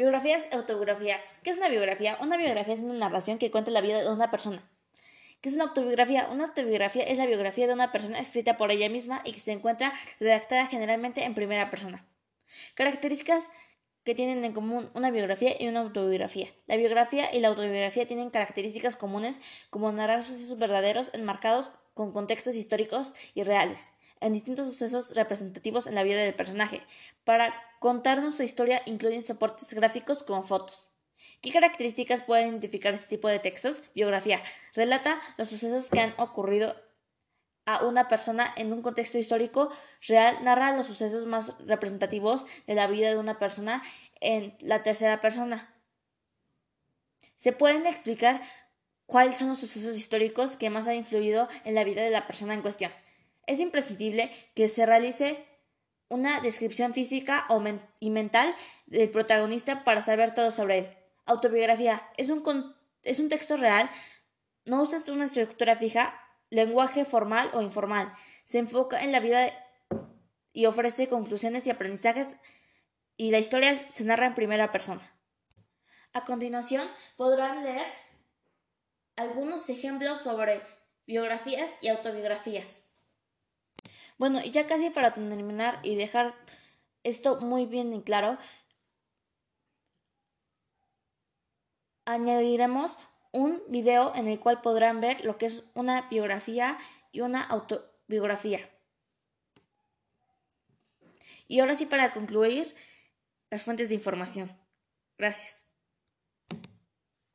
Biografías y autobiografías. ¿Qué es una biografía? Una biografía es una narración que cuenta la vida de una persona. ¿Qué es una autobiografía? Una autobiografía es la biografía de una persona escrita por ella misma y que se encuentra redactada generalmente en primera persona. Características que tienen en común una biografía y una autobiografía. La biografía y la autobiografía tienen características comunes como narrar sucesos verdaderos enmarcados con contextos históricos y reales, en distintos sucesos representativos en la vida del personaje. Para contarnos su historia incluyen soportes gráficos como fotos. ¿Qué características pueden identificar este tipo de textos? Biografía. Relata los sucesos que han ocurrido a una persona en un contexto histórico real, narra los sucesos más representativos de la vida de una persona en la tercera persona. Se pueden explicar cuáles son los sucesos históricos que más han influido en la vida de la persona en cuestión. Es imprescindible que se realice una descripción física y mental del protagonista para saber todo sobre él. Autobiografía es un, es un texto real, no usa una estructura fija, lenguaje formal o informal. Se enfoca en la vida y ofrece conclusiones y aprendizajes y la historia se narra en primera persona. A continuación podrán leer algunos ejemplos sobre biografías y autobiografías. Bueno, y ya casi para terminar y dejar esto muy bien y claro, añadiremos un video en el cual podrán ver lo que es una biografía y una autobiografía. Y ahora sí para concluir, las fuentes de información. Gracias.